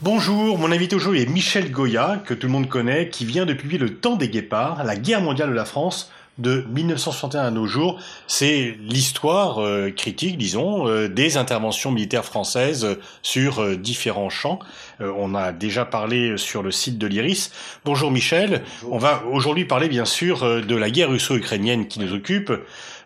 Bonjour, mon invité aujourd'hui est Michel Goya, que tout le monde connaît, qui vient de publier Le Temps des Guépards, la guerre mondiale de la France, de 1961 à nos jours. C'est l'histoire euh, critique, disons, euh, des interventions militaires françaises sur euh, différents champs. on a déjà parlé sur le site de l'IRIS. Bonjour Michel. On va aujourd'hui parler bien sûr de la guerre russo-ukrainienne qui nous occupe.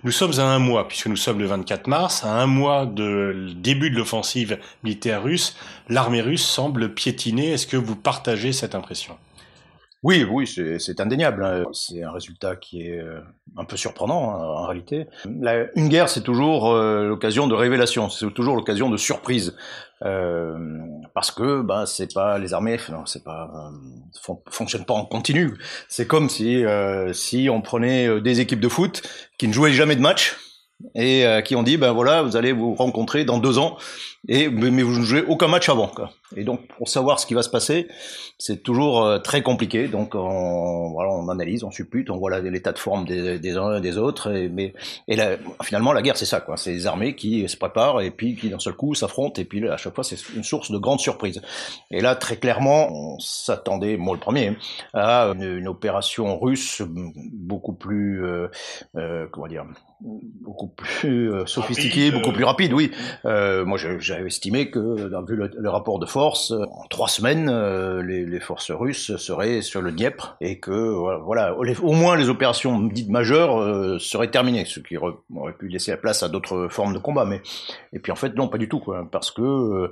Nous sommes à un mois, puisque nous sommes le 24 mars, à un mois de début de l'offensive militaire russe. L'armée russe semble piétiner. Est-ce que vous partagez cette impression? Oui, oui, c'est indéniable. Hein. C'est un résultat qui est euh, un peu surprenant hein, en réalité. une guerre, c'est toujours euh, l'occasion de révélation, c'est toujours l'occasion de surprise, euh, parce que bah, c'est pas les armées, non, c'est pas fonctionnent pas en continu. C'est comme si si on prenait des équipes de foot qui ne jouaient jamais de match et qui ont dit ben voilà, vous allez vous rencontrer dans deux ans et mais vous ne jouez aucun match avant. Quoi. Et donc pour savoir ce qui va se passer, c'est toujours euh, très compliqué. Donc on, voilà, on analyse, on suppute, on voit l'état de forme des, des uns et des autres. Et, mais et finalement la guerre c'est ça, quoi. C'est les armées qui se préparent et puis qui d'un seul coup s'affrontent. Et puis à chaque fois c'est une source de grande surprise. Et là très clairement, on s'attendait, moi le premier, à une, une opération russe beaucoup plus, euh, euh, comment dire, beaucoup plus euh, sophistiqué, beaucoup plus rapide, oui. Euh, moi, j'avais estimé que, vu le, rapport de force, en trois semaines, euh, les, les, forces russes seraient sur le Dniepr et que, voilà, au moins les opérations dites majeures euh, seraient terminées, ce qui aurait, pu laisser la place à d'autres formes de combat. Mais et puis en fait, non, pas du tout, quoi, parce que. Euh,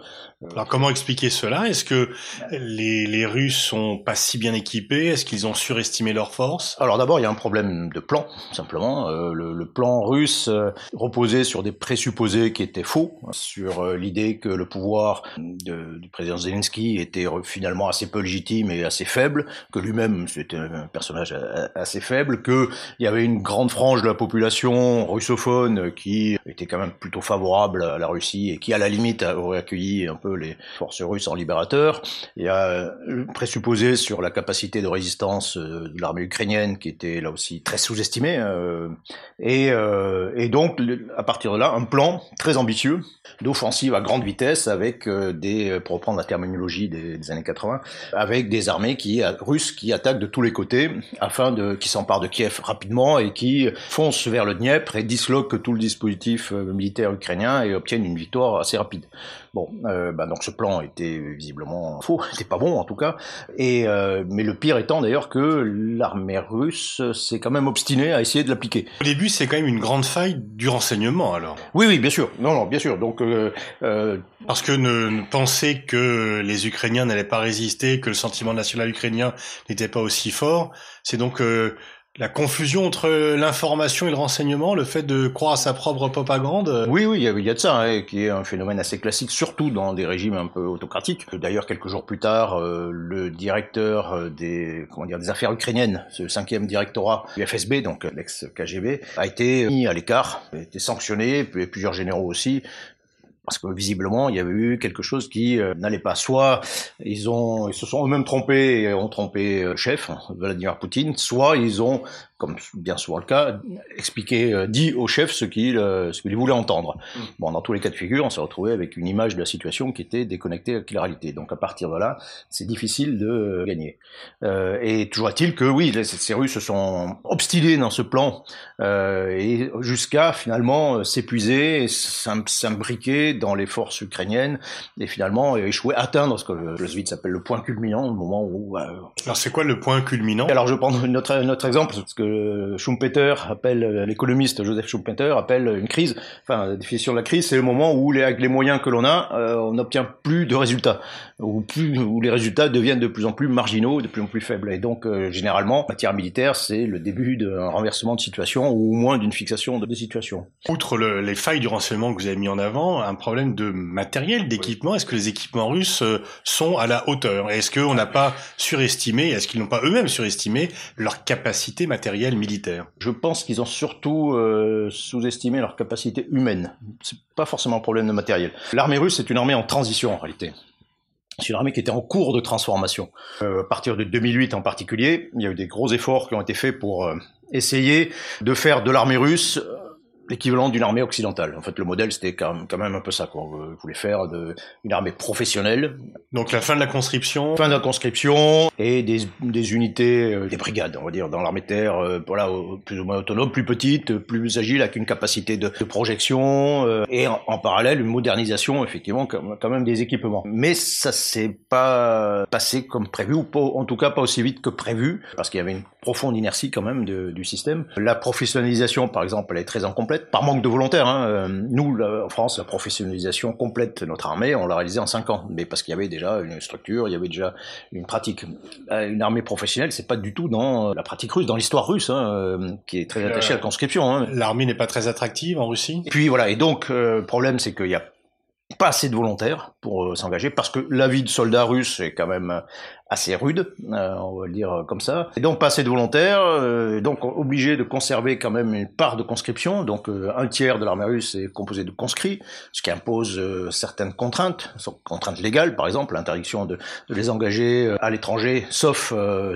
Alors comment expliquer cela? Est-ce que les, les Russes sont pas si bien équipés? Est-ce qu'ils ont surestimé leurs forces? Alors d'abord, il y a un problème de plan, simplement. le, le plan russe euh, reposait sur des présupposés qui étaient faux, sur euh, l'idée que le pouvoir du président Zelensky était finalement assez peu légitime et assez faible, que lui-même c'était un personnage assez faible, qu'il y avait une grande frange de la population russophone qui était quand même plutôt favorable à la Russie et qui à la limite aurait accueilli un peu les forces russes en libérateur. Il y a présupposé sur la capacité de résistance euh, de l'armée ukrainienne qui était là aussi très sous-estimée et euh, et donc, à partir de là, un plan très ambitieux d'offensive à grande vitesse avec euh, des, euh, pour la terminologie des, années 80, avec des armées qui, russes qui attaquent de tous les côtés afin de, qui s'emparent de Kiev rapidement et qui foncent vers le Dniepr et disloquent tout le dispositif militaire ukrainien et obtiennent une victoire assez rapide. Bon, euh, bah donc ce plan était visiblement faux, n'était pas bon en tout cas. Et euh, mais le pire étant d'ailleurs que l'armée russe s'est quand même obstinée à essayer de l'appliquer. Au début, c'est quand même une grande faille du renseignement alors. Oui, oui, bien sûr. Non, non, bien sûr. Donc euh, euh parce que ne, penser que les Ukrainiens n'allaient pas résister, que le sentiment national ukrainien n'était pas aussi fort, c'est donc euh, la confusion entre l'information et le renseignement, le fait de croire à sa propre propagande Oui, oui, il y a de ça, hein, qui est un phénomène assez classique, surtout dans des régimes un peu autocratiques. D'ailleurs, quelques jours plus tard, euh, le directeur euh, des, comment dire, des affaires ukrainiennes, ce cinquième directorat du FSB, donc l'ex-KGB, a été mis à l'écart, a été sanctionné, plusieurs généraux aussi, parce que visiblement il y avait eu quelque chose qui euh, n'allait pas. Soit ils ont ils se sont eux-mêmes trompés et ont trompé le chef Vladimir Poutine, soit ils ont comme bien souvent le cas, expliquer, euh, dit au chef ce qu'il euh, ce qu'il voulait entendre. Mm. Bon, dans tous les cas de figure, on s'est retrouvé avec une image de la situation qui était déconnectée avec la réalité. Donc à partir de là, c'est difficile de euh, gagner. Euh, et toujours est-il que oui, ces Russes se sont obstinés dans ce plan et jusqu'à finalement s'épuiser, s'imbriquer dans les forces ukrainiennes et finalement échouer, atteindre ce que le Svitz appelle le point culminant, le moment où. Alors c'est quoi le point culminant? Alors je prends notre notre exemple parce que Schumpeter appelle, l'économiste Joseph Schumpeter appelle une crise, enfin la définition de la crise, c'est le moment où les, avec les moyens que l'on a, euh, on n'obtient plus de résultats, ou plus, où les résultats deviennent de plus en plus marginaux, de plus en plus faibles. Et donc euh, généralement, en matière militaire, c'est le début d'un renversement de situation, ou au moins d'une fixation de, situation. Outre les failles du renseignement que vous avez mis en avant, un problème de matériel, d'équipement, est-ce que les équipements russes euh, sont à la hauteur? Est-ce qu'on n'a pas surestimé, est-ce qu'ils n'ont pas eux-mêmes surestimé leur capacité matérielle? Militaire Je pense qu'ils ont surtout euh, sous-estimé leur capacité humaine. C'est pas forcément un problème de matériel. L'armée russe est une armée en transition en réalité. C'est une armée qui était en cours de transformation. Euh, à partir de 2008 en particulier, il y a eu des gros efforts qui ont été faits pour euh, essayer de faire de l'armée russe l'équivalent d'une armée occidentale. En fait, le modèle, c'était quand même un peu ça. Quoi. On voulait faire de, une armée professionnelle. Donc la fin de la conscription. Fin de la conscription et des, des unités, euh, des brigades, on va dire, dans l'armée de terre, euh, voilà, plus ou moins autonomes, plus petites, plus agiles, avec une capacité de, de projection euh, et en, en, parallèle une modernisation, effectivement, quand même des équipements. Mais ça s'est pas passé comme prévu, ou pas, en tout cas pas aussi vite que prévu, parce qu'il y avait une profonde inertie quand même de, du système. La professionnalisation, par exemple, elle est très incomplète, par manque de volontaires. Hein. Euh, nous, en France, la professionnalisation complète de notre armée, on l'a réalisée en 5 ans, mais parce qu'il y avait déjà une structure, il y avait déjà une pratique. Euh, une armée professionnelle, c'est pas du tout dans la pratique russe, dans l'histoire russe, hein, euh, qui est très attachée à la conscription. Hein. L'armée n'est pas très attractive en Russie. Puis voilà, et donc le problème, c'est qu'il y a pas assez de volontaires pour s'engager parce que la vie de soldat russe est quand même assez rude, euh, on va le dire comme ça. Et donc pas assez de volontaires, euh, donc obligé de conserver quand même une part de conscription. Donc euh, un tiers de l'armée russe est composé de conscrits, ce qui impose euh, certaines contraintes, contraintes légales par exemple, l'interdiction de, de, les engager à l'étranger, sauf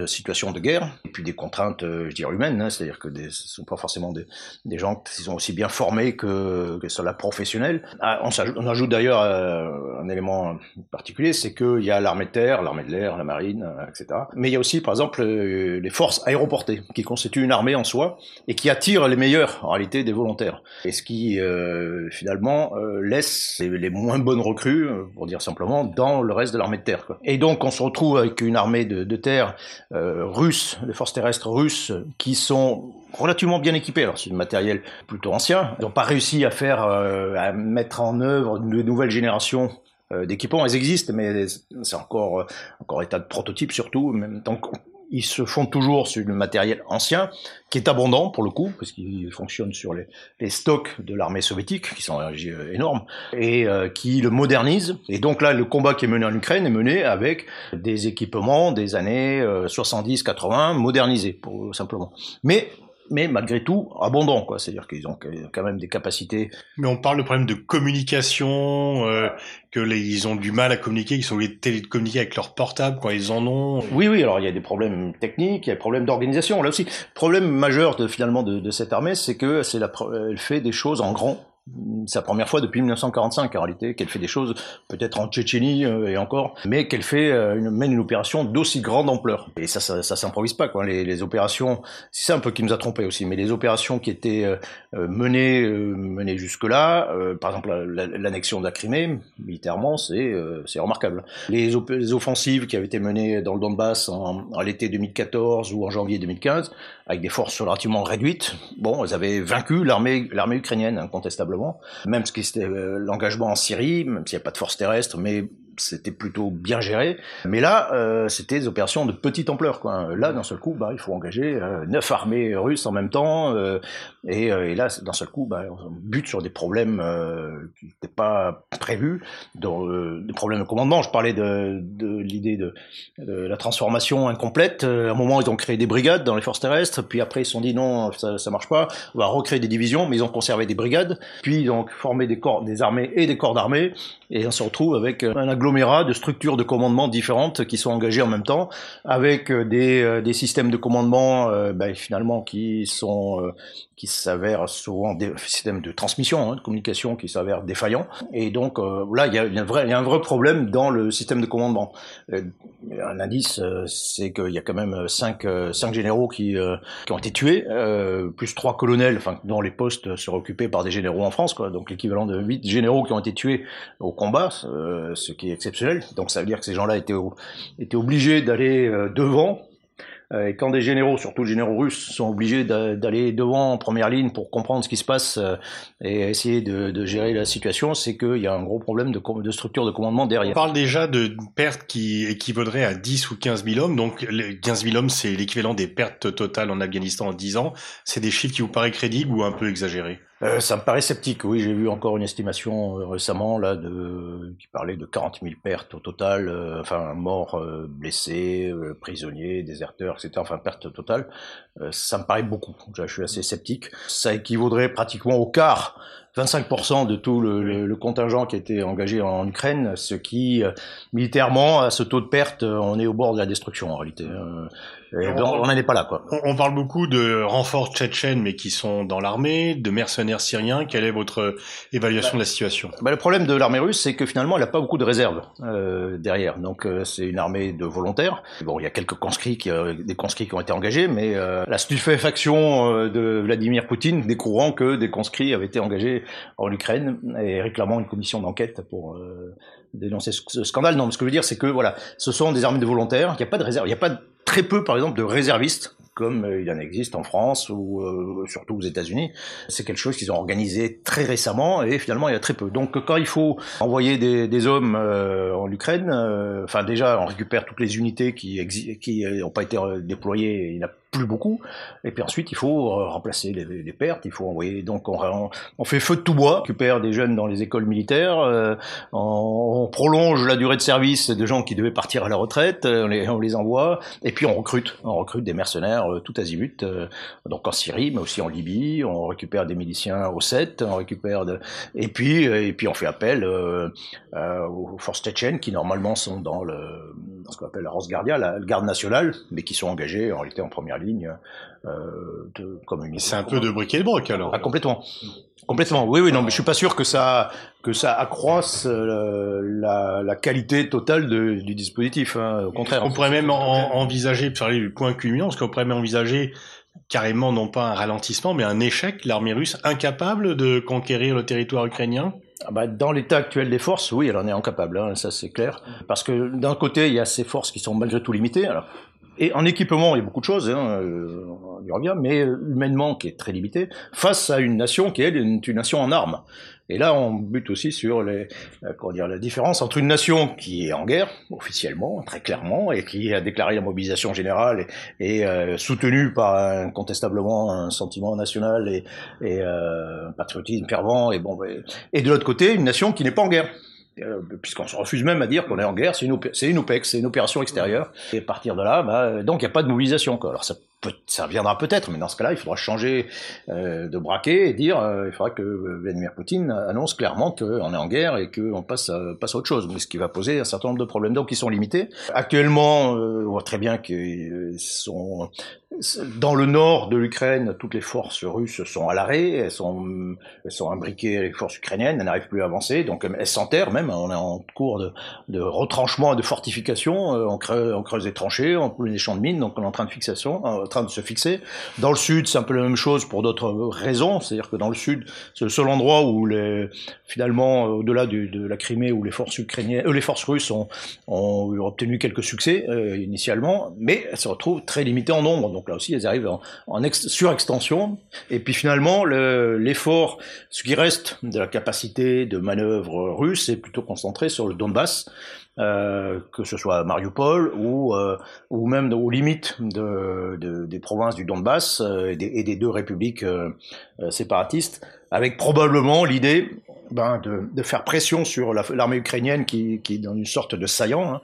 situation de guerre. Et puis des contraintes, je dirais humaines, hein, c'est-à-dire que des, ce sont pas forcément des, des, gens qui sont aussi bien formés que, que sur la professionnelle. Ah, on, on, ajoute d'ailleurs un élément particulier, c'est qu'il y a l'armée de terre, l'armée de l'air, la marine euh. Mais il y a aussi, par exemple, euh, les forces aéroportées, qui constituent une armée en soi et qui attirent les meilleurs, en réalité, des volontaires. Et ce qui, euh, finalement, laisse les, moins bonnes recrues, pour dire simplement, dans le reste de l'armée de terre. Et donc, on se retrouve avec une armée de, terre russe, des forces terrestres russes, qui sont relativement bien équipés. Alors c'est du matériel plutôt ancien. Ils n'ont pas réussi à faire, à mettre en œuvre de nouvelles générations euh, d'équipements, elles existent, mais c'est encore, euh, encore état de prototype surtout. Même tant ils se font toujours sur du matériel ancien, qui est abondant pour le coup, parce qu'il fonctionne sur les, les, stocks de l'armée soviétique, qui sont euh, énormes, et qui le modernise. Et donc là, le combat qui est mené en Ukraine est mené avec des équipements des années 70-80 modernisés, pour, simplement. Mais mais malgré tout abondant, quoi. C'est-à-dire qu'ils ont quand même des capacités. Mais on parle de problème de communication, euh, que les, ils ont du mal à communiquer, qu'ils sont obligés de télécommuniquer avec leur portable quand ils en ont. Oui, oui. Alors il y a des problèmes techniques, il y a des problèmes d'organisation. Là aussi, le problème majeur de, finalement de, de cette armée, c'est que c'est la, elle fait des choses en grand la première fois depuis 1945 en réalité qu'elle fait des choses peut-être en Tchétchénie euh, et encore, mais qu'elle fait euh, une, mène une opération d'aussi grande ampleur. Et ça, ça, ça s'improvise pas quoi. Les, les opérations, c'est ça un peu qui nous a trompé aussi, mais les opérations qui étaient euh, menées menées jusque là, par exemple l'annexion de la Crimée, militairement, c'est c'est remarquable. Les, les, offensives qui avaient été menées dans le Donbass en, en l'été 2014 ou en janvier 2015, avec des forces relativement réduites, bon, elles avaient vaincu l'armée ukrainienne incontestablement. Même ce qui euh, l'engagement en Syrie, même s'il n'y a pas de force terrestre, mais c'était plutôt bien géré. Mais là, euh, c'était des opérations de petite ampleur. Quoi. Là, d'un seul coup, bah, il faut engager euh, neuf armées russes en même temps. Euh, et, et, là, d'un seul coup, bah, on bute sur des problèmes qui n'étaient pas prévus, dans, des problèmes de commandement. Je parlais de, de l'idée de, de, la transformation incomplète. À un moment, ils ont créé des brigades dans les forces terrestres. Puis après, ils se sont dit non, ça, ça marche pas. On va recréer des divisions, mais ils ont conservé des brigades. Puis ils ont formé des corps, des armées et des corps d'armée. Et on se retrouve avec un agglomérat de structures de commandement différentes qui sont engagées en même temps, avec euh, des, euh, des systèmes de commandement euh, ben, finalement qui sont qui s'avèrent souvent des systèmes de transmission, hein, de communication qui s'avèrent défaillants. Et donc là, il y, a, y a un vrai, y a un vrai problème dans le système de commandement. un indice, c'est qu'il y a quand même cinq, cinq généraux qui, qui ont été tués, plus trois colonels, enfin dont les postes seraient occupés par des généraux en France, quoi. Donc l'équivalent de huit généraux qui ont été tués au combat, ce qui est exceptionnel. Donc ça veut dire que ces gens-là étaient, étaient obligés d'aller euh, devant. Euh, et quand des généraux, surtout les généraux russes, sont obligés d'aller devant en première ligne pour comprendre ce qui se passe euh, et essayer de, gérer la situation, c'est qu'il y a un gros problème de, de, structure de commandement derrière. On parle déjà de pertes qui équivaudrait à 10 ou 15 000 hommes. Donc 15 000 hommes, c'est l'équivalent des pertes totales en Afghanistan en 10 ans. C'est des chiffres qui vous paraissent crédibles ou un peu exagérés? Euh, ça me paraît sceptique, oui. J'ai vu encore une estimation euh, récemment là de qui parlait de 40 000 pertes au total, euh, enfin morts, euh, blessés, prisonniers, déserteurs, etc. Enfin pertes totales. ça me paraît beaucoup. Je suis assez sceptique. Ça équivaudrait pratiquement au quart 25% de tout le, le, contingent qui a été engagé en Ukraine, ce qui, militairement, à ce taux de perte, on est au bord de la destruction en réalité. on n'en est pas là, quoi. On, parle beaucoup de renforts tchétchènes, mais qui sont dans l'armée, de mercenaires syriens. Quelle est votre évaluation de la situation? Bah, Le problème de l'armée russe, c'est que finalement, elle n'a pas beaucoup de réserves euh, derrière. Donc, euh, c'est une armée de volontaires. Bon, il y a quelques conscrits, qui, euh, des conscrits qui ont été engagés, mais euh, la stupéfaction de Vladimir Poutine découvrant que des conscrits avaient été engagés en Ukraine et réclamant une commission d'enquête pour dénoncer ce scandale. Non, ce que je veux dire, c'est que voilà, ce sont des armées de volontaires. Il n'y a pas de réserve. Il n'y a pas très peu, par exemple, de réservistes comme euh, il en existe en France ou euh, surtout aux États-Unis. C'est quelque chose qu'ils ont organisé très récemment et finalement il y a très peu. Donc quand il faut envoyer des, hommes euh, en Ukraine, enfin déjà on récupère toutes les unités qui qui n'ont pas été déployées. Il plus beaucoup. Et puis ensuite, il faut euh, remplacer les, les pertes. Il faut envoyer. Donc, on, on, fait feu de tout bois, récupère des jeunes dans les écoles militaires. Euh, on, prolonge la durée de service de gens qui devaient partir à la retraite. Euh, on les, on les envoie. Et puis, on recrute. On recrute des mercenaires tout azimut. donc, en Syrie, mais aussi en Libye. On récupère des miliciens au 7. On récupère de... Et puis, et puis, on fait appel aux forces tchétchènes qui normalement sont dans le dans ce qu'on appelle la Rosgardia, la garde nationale, mais qui sont engagés en réalité en première ligne euh, de C'est un peu de briquet de broc alors. Ah, complètement. Complètement. Oui, oui, non, mais je suis pas sûr que ça que ça accroisse euh, la, la, qualité totale de, du dispositif. Hein, au contraire. On pourrait même envisager, pour parler du point culminant, parce qu'on pourrait même envisager carrément non pas un ralentissement, mais un échec, l'armée russe incapable de conquérir le territoire ukrainien? Ah bah, dans l'état actuel des forces, oui, elle en est incapable, hein, ça c'est clair. Parce que d'un côté, il y a ces forces qui sont malgré tout limitées. Alors, et en équipement, il y a beaucoup de choses, hein, euh, on y revient, mais humainement qui est très limité, face à une nation qui est une, une nation en armes. Et là, on bute aussi sur les, euh, comment dire, la différence entre une nation qui est en guerre, officiellement, très clairement, et qui a déclaré la mobilisation générale et, euh, soutenue par incontestablement un sentiment national et, et euh, un patriotisme fervent, et bon, et de l'autre côté, une nation qui n'est pas en guerre. Euh, puisqu'on se refuse même à dire qu'on est en guerre, c'est une, une OPEX, c'est une opération extérieure. Et à partir de là, bah, donc il n'y a pas de mobilisation. Quoi. Alors ça ça viendra peut-être, mais dans ce cas-là, il faudra changer euh, de braquet et dire, euh, il faudra que Vladimir Poutine annonce clairement qu'on est en guerre et qu'on passe à, passe à autre chose, mais ce qui va poser un certain nombre de problèmes, donc qui sont limités. Actuellement, euh, on voit très bien qu'ils sont dans le nord de l'Ukraine, toutes les forces russes sont à l'arrêt, elles sont, elles sont imbriquées avec les forces ukrainiennes, elles n'arrivent plus à avancer, donc elles s'enterrent même, on est en cours de, retranchement et de fortification, on creuse, on creuse des tranchées, on pousse des champs de mines, donc on est en train de fixation, train de se fixer. Dans le sud, c'est un peu la même chose pour d'autres raisons, c'est-à-dire que dans le sud, c'est le seul endroit où les, finalement, au-delà de la Crimée, où les forces ukrainiennes, euh, les forces russes ont, ont obtenu quelques succès euh, initialement, mais elles se retrouvent très limitées en nombre. Là aussi, elles arrivent en, en surextension. Et puis finalement, l'effort, ce qui reste de la capacité de manœuvre russe, est plutôt concentré sur le Donbass. Euh, que ce soit à Mariupol ou, euh, même aux limites de, de, des provinces du Donbass euh, et, des, deux républiques séparatistes, avec probablement l'idée ben, de, faire pression sur l'armée ukrainienne qui, qui est dans une sorte de saillant, hein,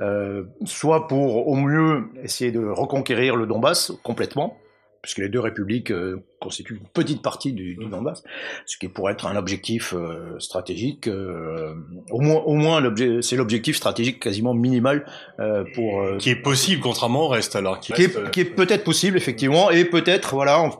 euh, soit pour au mieux essayer de reconquérir le Donbass complètement, puisque les deux républiques euh, constituent une petite partie du, du, mmh. Donbass, ce qui pourrait être un objectif euh, stratégique, euh, au moins, au moins c'est l'objectif stratégique quasiment minimal euh, pour qui est possible contrairement au reste alors qui, est, qui est peut-être possible effectivement et peut-être voilà en,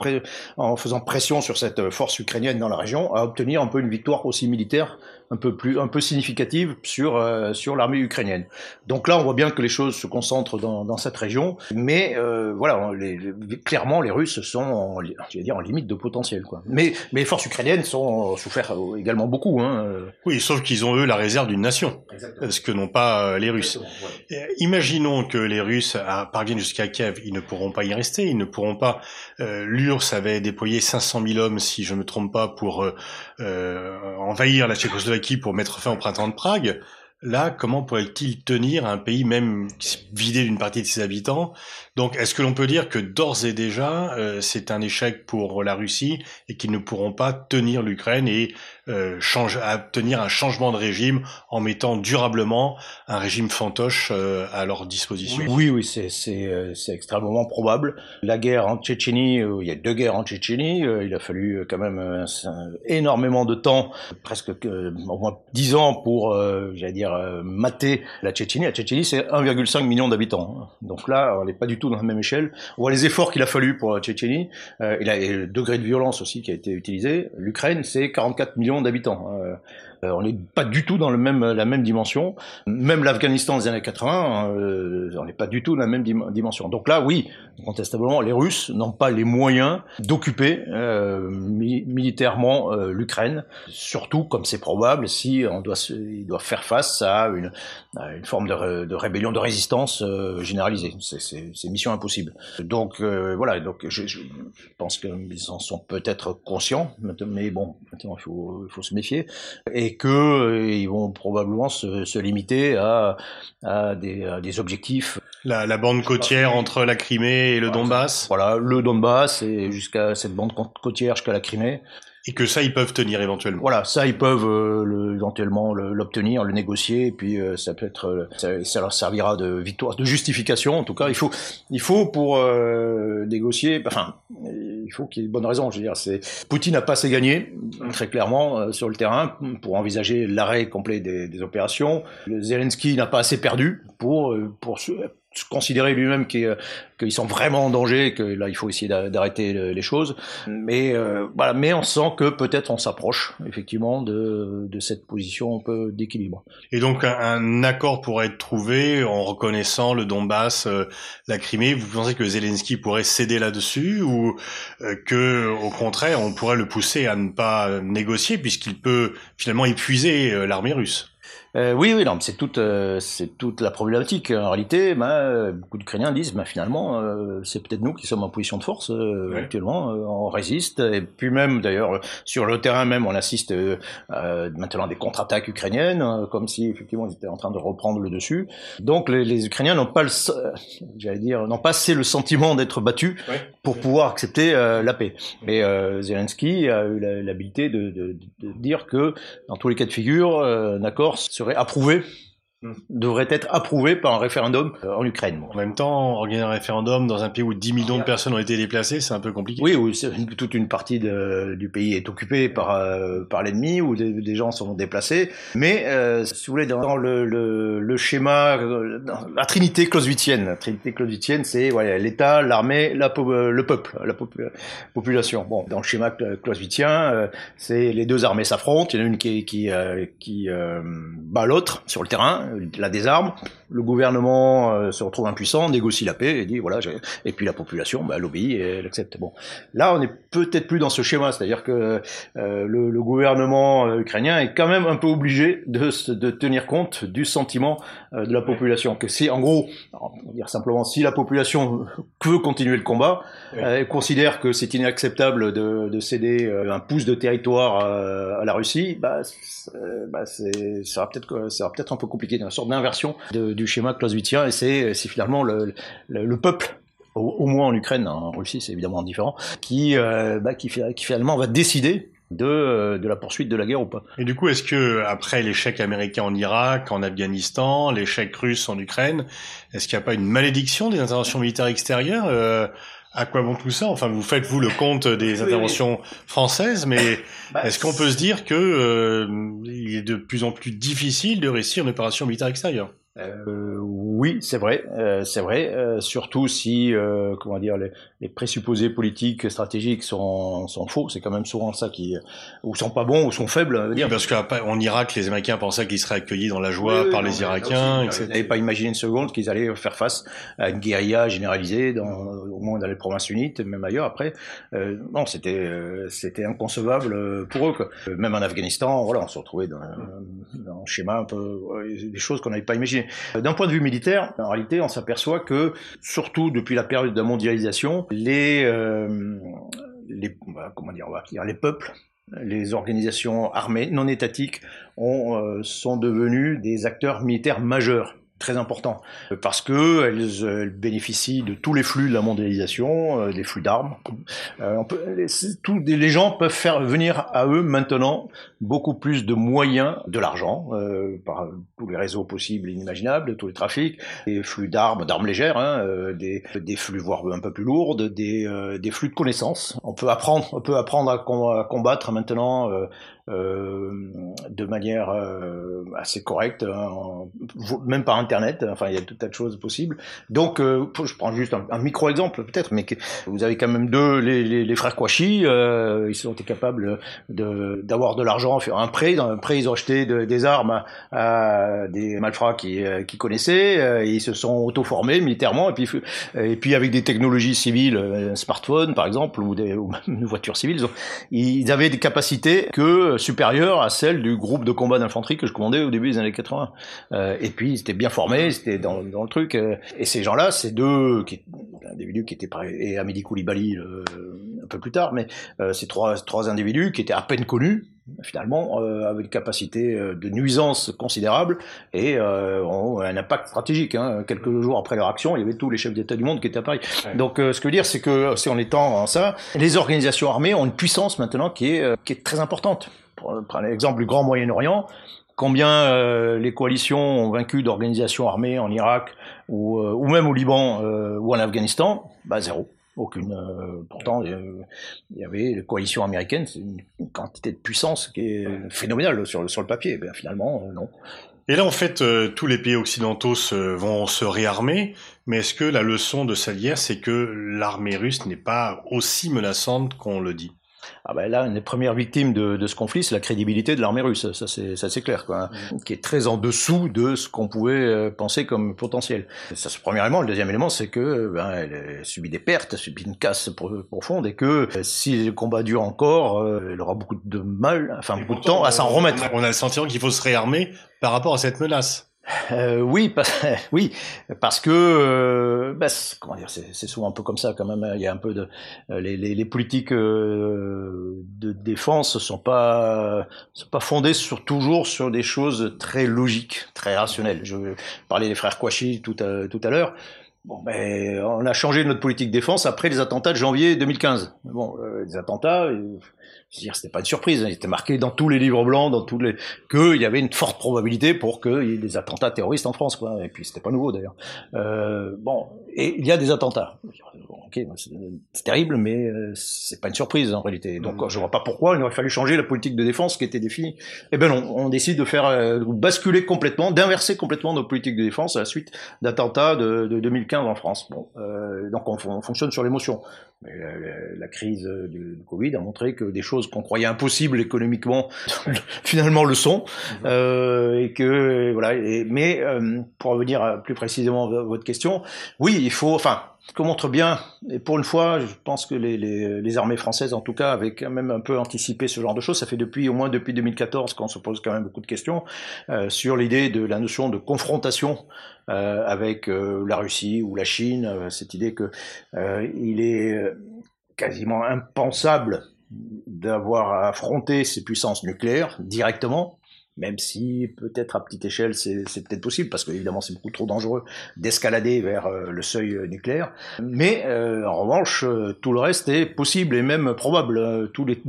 en faisant pression sur cette force ukrainienne dans la région à obtenir un peu une victoire aussi militaire un peu plus un peu significative sur euh, sur l'armée ukrainienne. Donc là, on voit bien que les choses se concentrent dans, dans cette région, mais euh, voilà, les, clairement les Russes sont, en, dire, en limite de potentiel, quoi. Mais mais les forces ukrainiennes sont souffert également beaucoup. Hein. Oui, sauf qu'ils ont eux la réserve d'une nation, Exactement. ce que n'ont pas euh, les Russes. Imaginons que les Russes parviennent jusqu'à Kiev, ils ne pourront pas y rester, ils ne pourront pas. Euh, L'URSS avait déployé 500 000 hommes, si je ne me trompe pas, pour euh, envahir la Tchécoslovaquie pour mettre fin au printemps de Prague. Là, comment pourrait-il tenir un pays même vidé d'une partie de ses habitants? Donc, est-ce que l'on peut dire que d'ores et déjà, euh, c'est un échec pour la Russie et qu'ils ne pourront pas tenir l'Ukraine et euh, change, tenir un changement de régime en mettant durablement un régime fantoche euh, à leur disposition Oui, oui, c'est c'est extrêmement probable. La guerre en Tchétchénie, il y a deux guerres en Tchétchénie, il a fallu quand même énormément de temps, presque au moins dix ans pour, j'allais dire euh, mater la Tchétchénie. La Tchétchénie, c'est 1,5 million d'habitants. Donc là, on n'est pas du tout dans la même échelle. On voit les efforts qu'il a fallu pour la Tchétchénie. Euh, et, le degré de violence aussi qui a été utilisé. L'Ukraine, c'est 44 millions d'habitants. Hein. Euh, on n'est pas du tout dans le même, la même dimension. Même l'Afghanistan des années 80, euh, on n'est pas du tout dans la même dimension. Donc là, oui, incontestablement, les Russes n'ont pas les moyens d'occuper euh, militairement l'Ukraine, surtout comme c'est probable si on doit, ils doivent faire face à une, une forme de, rébellion, de résistance généralisée. C'est mission impossible. Donc voilà, donc je, je pense qu'ils en sont peut-être conscients, mais bon, il faut, faut se méfier. Et et que euh, ils vont probablement se, se limiter à, à, des, à, des, objectifs. La, la, bande côtière entre la Crimée et le Donbass. Voilà, le Donbass et jusqu'à cette bande côtière jusqu'à la Crimée. Et que ça, ils peuvent tenir éventuellement. Voilà, ça, ils peuvent euh, le, éventuellement l'obtenir, le, négocier, et puis euh, ça peut être, euh, ça, leur servira de victoire, de justification. En tout cas, il faut, il faut pour négocier, enfin, il faut qu'il y ait de bonnes raisons. Je veux dire, c'est Poutine n'a pas assez gagné, très clairement, sur le terrain, pour envisager l'arrêt complet des, des opérations. Zelensky n'a pas assez perdu pour pour considérer lui-même qu'ils sont vraiment en danger, et que là il faut essayer d'arrêter les choses. Mais euh, voilà, mais on sent que peut-être on s'approche effectivement de, de, cette position un peu d'équilibre. Et donc un, accord pourrait être trouvé en reconnaissant le Donbass, euh, la Crimée. Vous pensez que Zelensky pourrait céder là-dessus ou euh, que au contraire on pourrait le pousser à ne pas négocier puisqu'il peut finalement épuiser l'armée russe? Euh, oui, oui, non, c'est toute, euh, c'est toute la problématique. En réalité, ben, beaucoup d'Ukrainiens disent, ben, finalement, euh, c'est peut-être nous qui sommes en position de force actuellement. on résiste, et puis même, d'ailleurs, sur le terrain même, on assiste maintenant à des contre-attaques ukrainiennes, comme si effectivement ils étaient en train de reprendre le dessus. Donc, les, les Ukrainiens n'ont pas, le, j'allais dire, n'ont pas assez le sentiment d'être battus pour pouvoir accepter la paix. Et Zelensky a eu l'habilité de, de, de, dire que, dans tous les cas de figure, d'accord serait approuvé. Devrait être approuvé par un référendum euh, en Ukraine. En même temps, organiser un référendum dans un pays où 10 millions de personnes ont été déplacées, c'est un peu compliqué. Oui, oui, toute une partie de, du pays est occupée par euh, par l'ennemi ou des, des, gens sont déplacés. Mais euh, si vous voulez, dans le, le, le schéma, dans la trinité clausewitzienne, la trinité clausewitzienne, c'est voilà, l'État, l'armée, la, le peuple, la population. Bon, dans le schéma clausewitzien, c'est les deux armées s'affrontent. Il y en a une qui qui, qui bat l'autre sur le terrain la désarme, le gouvernement euh, se retrouve impuissant, négocie la paix et dit voilà, et puis la population, bah, elle obéit et elle accepte. Bon, là on est peut-être plus dans ce schéma, c'est-à-dire que euh, le, gouvernement euh, ukrainien est quand même un peu obligé de, de tenir compte du sentiment de la population. Que si, en gros, on va dire simplement, si la population veut continuer le combat, elle considère que c'est inacceptable de, de, céder un pouce de territoire à, la Russie, bah, bah c'est, ça va peut-être, ça va peut-être un peu compliqué une sorte d'inversion du schéma clausewitzien, et c'est finalement le, le, peuple au, moins en Ukraine, hein, en Russie c'est évidemment différent, qui, euh, bah, qui, qui, finalement va décider de, de, la poursuite de la guerre ou pas. Et du coup, est-ce que après l'échec américain en Irak, en Afghanistan, l'échec russe en Ukraine, est-ce qu'il n'y a pas une malédiction des interventions militaires extérieures? Euh, à quoi bon tout ça? Enfin, vous faites vous le compte des interventions françaises, mais bah, est-ce qu'on peut se dire que euh, il est de plus en plus difficile de réussir une opération militaire extérieure? Euh, oui, c'est vrai, euh, c'est vrai. Euh, surtout si, euh, comment dire, les, les, présupposés politiques, stratégiques sont, sont faux. C'est quand même souvent ça qui, ou sont pas bons, ou sont faibles. dire. parce qu'en Irak, les Américains pensaient qu'ils seraient accueillis dans la joie par les Irakiens. Ils n'avaient pas imaginé une seconde qu'ils allaient faire face à une guérilla généralisée, dans, au moins dans les provinces unies, même ailleurs. Après, non, c'était, c'était inconcevable pour eux. Quoi. Même en Afghanistan, voilà, on se retrouvait dans, dans un schéma un peu, des choses qu'on n'avait pas imaginées. D'un point de vue militaire, en réalité, on s'aperçoit que, surtout depuis la période de la mondialisation, les, euh, comment les peuples les organisations armées non étatiques ont, sont devenues des acteurs militaires majeurs très important parce que elles, bénéficient de tous les flux de la mondialisation, euh, des flux d'armes. Euh, les, gens peuvent faire venir à eux maintenant beaucoup plus de moyens, de l'argent, euh, par tous les réseaux possibles et inimaginables, tous les trafics, des flux d'armes, d'armes légères, hein, euh, des, flux voire un peu plus lourdes, des, euh, des flux de connaissances. On peut apprendre, on peut apprendre à, combattre maintenant euh, de manière euh, assez correcte, hein, même par Internet. Enfin, il y a tout tas de choses possibles. Donc, euh, je prends juste un, micro-exemple peut-être, mais que vous avez quand même deux, les, les, les frères Kouachi, ils ont été capables d'avoir de, l'argent, faire un prêt. Dans un prêt, ils ont acheté des armes à, des malfrats qui, connaissaient. ils se sont auto-formés militairement, et puis, et puis avec des technologies civiles, un smartphone par exemple, ou, des, ou une voiture civile, ils avaient des capacités que supérieure à celle du groupe de combat d'infanterie que je commandais au début des années 80. Euh, et puis, ils étaient bien formés, c'était dans, dans, le truc. Euh, et ces gens-là, c'est deux qui, individus qui étaient prêts, et Amélie Koulibaly peu plus tard, mais euh, ces trois, trois individus qui étaient à peine connus, finalement, euh, avec une capacité euh, de nuisance considérable et euh, ont un impact stratégique. Hein. Quelques jours après leur action, il y avait tous les chefs d'État du monde qui étaient à Paris. Donc, ce que je veux dire, c'est que c'est en étant en ça, les organisations armées ont une puissance maintenant qui est, qui est très importante. Prendre l'exemple du Grand Moyen-Orient, combien les coalitions ont vaincu d'organisations armées en Irak ou, ou même au Liban ou en Afghanistan? Bah zéro. Aucune. Euh, pourtant, il y avait la coalition américaine, c'est une, quantité de puissance qui est phénoménale sur, sur le papier. Ben, finalement, euh, non. Et là, en fait, euh, tous les pays occidentaux vont se réarmer, mais est-ce que la leçon de Salière, c'est que l'armée russe n'est pas aussi menaçante qu'on le dit? Ah ben là, une des premières victimes de, de ce conflit, c'est la crédibilité de l'armée russe. Ça, c'est ça, c'est clair, quoi, hein, qui est très en dessous de ce qu'on pouvait euh, penser comme potentiel. Ça, c'est le premier élément. Le deuxième élément, c'est que ben, elle subit des pertes, subit une casse profonde, et que euh, si le combat dure encore, euh, elle aura beaucoup de mal, enfin beaucoup de temps à s'en remettre. On a le sentiment qu'il faut se réarmer par rapport à cette menace. Euh, oui, parce, oui, parce que euh, bah, comment dire, c'est souvent un peu comme ça quand même. Hein. Il y a un peu de euh, les, les, les politiques euh, de défense sont pas sont pas fondées sur toujours sur des choses très logiques, très rationnelles. Je parlais des frères Kouachi tout à, tout à l'heure. Bon, ben, on a changé notre politique de défense après les attentats de janvier 2015. Bon, les attentats, dire, c'était pas une surprise, hein. il était marqué dans tous les livres blancs, dans tous les qu'il y avait une forte probabilité pour qu'il y ait des attentats terroristes en France, quoi. Et puis c'était pas nouveau d'ailleurs. Euh, bon, et il y a des attentats. ok, c'est terrible, mais euh, c'est pas une surprise en réalité. Donc je vois pas pourquoi il aurait fallu changer la politique de défense qui était définie. Eh ben non, on décide de faire euh, basculer complètement, d'inverser complètement nos politiques de défense à la suite d'attentats de, de, 2015 en France. Bon, euh, donc on, on fonctionne sur l'émotion. Mais la, crise du, Covid a montré que des choses qu'on croyait impossibles économiquement, finalement le sont, mhm. euh, et que voilà. mais euh, pour revenir plus précisément à votre question, oui, il faut, enfin, que montre bien, et pour une fois, je pense que les, les, les, armées françaises, en tout cas, avaient quand même un peu anticipé ce genre de choses. Ça fait depuis au moins depuis 2014 qu'on se pose quand même beaucoup de questions euh, sur l'idée de la notion de confrontation euh, avec euh, la Russie ou la Chine. Euh, cette idée que euh, il est quasiment impensable d'avoir à affronter ces puissances nucléaires directement, même si peut-être à petite échelle c'est peut-être possible, parce qu'évidemment c'est beaucoup trop dangereux d'escalader vers euh, le seuil euh, nucléaire. Mais euh, en revanche, tout le reste est possible et même probable. Tous les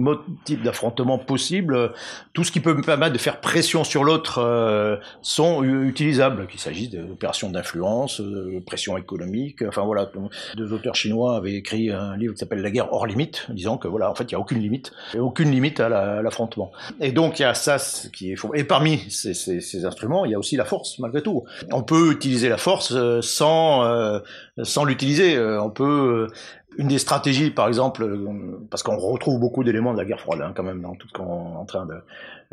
types d'affrontements possibles, tout ce qui peut me permettre de faire pression sur l'autre sont utilisables, qu'il s'agisse d'opérations d'influence, de pression économique. Enfin voilà, deux auteurs chinois avaient écrit un livre qui s'appelle La guerre hors limite, disant que voilà, en fait il n'y a aucune limite, aucune limite à l'affrontement. et donc il y a ça qui est et parmi ces, instruments, il y a aussi la force, malgré tout. On peut utiliser la force euh, sans, euh, sans l'utiliser. Euh, on peut une des stratégies, par exemple, parce qu'on retrouve beaucoup d'éléments de la guerre froide, hein, quand même, dans tout ce qu'on est en train de,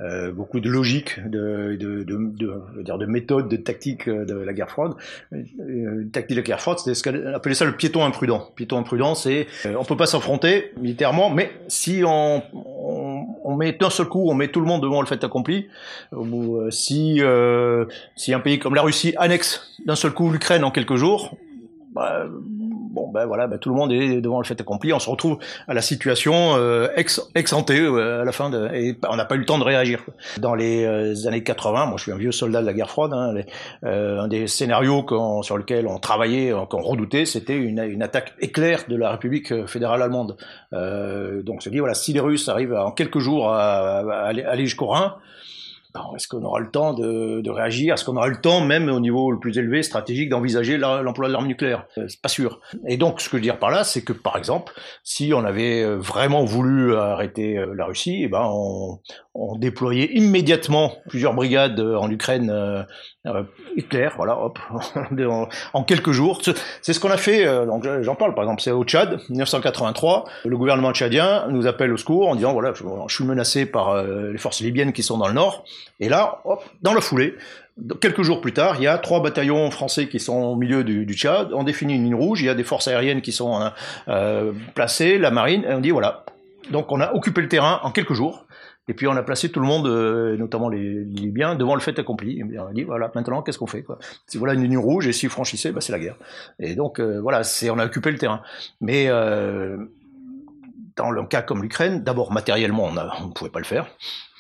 euh, beaucoup de logique, de, de, de, dire de méthode, de tactique de la guerre froide. Une tactique de la guerre froide, c'est ce qu'on appelait ça le piéton imprudent. Piéton imprudent, c'est on peut pas s'affronter militairement, mais si on, on met d'un seul coup, on met tout le monde devant le fait accompli, ou si si un pays comme la Russie annexe d'un seul coup l'Ukraine en quelques jours, bah, bon ben voilà, ben, tout le monde est devant le fait accompli. On se retrouve à la situation euh, ex, ex à la fin, de, et on n'a pas eu le temps de réagir. Dans les années 80, moi je suis un vieux soldat de la guerre froide, hein, un des scénarios sur lesquels on travaillait, qu'on redoutait, c'était une, une, attaque éclair de la République fédérale allemande. donc on se dit voilà, si les Russes arrivent en quelques jours à, à aller jusqu'au Rhin, est-ce qu'on aura le temps de, réagir? Est-ce qu'on aura le temps, même au niveau le plus élevé, stratégique, d'envisager l'emploi de l'arme nucléaire? Euh, C'est pas sûr. Et donc, ce que je veux dire par là, c'est que, par exemple, si on avait euh, vraiment voulu arrêter euh, la Russie, eh ben, on, on déployait immédiatement plusieurs brigades en Ukraine euh, Hitler, voilà, hop, en, quelques jours. C'est ce qu'on a fait, donc j'en parle par exemple, c'est au Tchad, 1983, le gouvernement tchadien nous appelle au secours en disant, voilà, je, suis menacé par les forces libyennes qui sont dans le nord, et là, hop, dans la foulée, Quelques jours plus tard, il y a trois bataillons français qui sont au milieu du, Tchad. On définit une ligne rouge. Il y a des forces aériennes qui sont euh, placées, la marine, et on dit voilà. Donc on a occupé le terrain en quelques jours. Et puis on a placé tout le monde, euh, notamment les, Libyens, devant le fait accompli. Et on a dit voilà, maintenant qu'est-ce qu'on fait quoi? Si voilà une ligne rouge et si vous bah, c'est la guerre. Et donc euh, voilà, c'est on a occupé le terrain. Mais euh, dans le cas comme l'Ukraine, d'abord matériellement, on ne pouvait pas le faire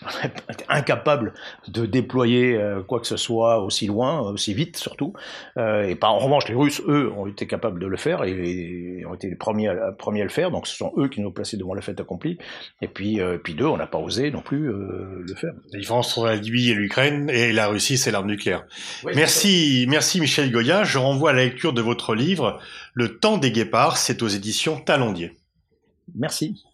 on était incapable de déployer euh, quoi que ce soit aussi loin, aussi vite surtout. Euh, et par, en revanche, les Russes, eux, ont été capables de le faire et, ont été les premiers à, premiers à le faire. Donc ce sont eux qui nous ont placés devant le fait accompli. Et puis, euh, puis deux, on n'a pas osé non plus le faire. La différence entre la Libye et l'Ukraine et la Russie, c'est l'arme nucléaire. merci, merci Michel Goya. Je renvoie à la lecture de votre livre Le temps des guépards. C'est aux éditions Talondier. Merci.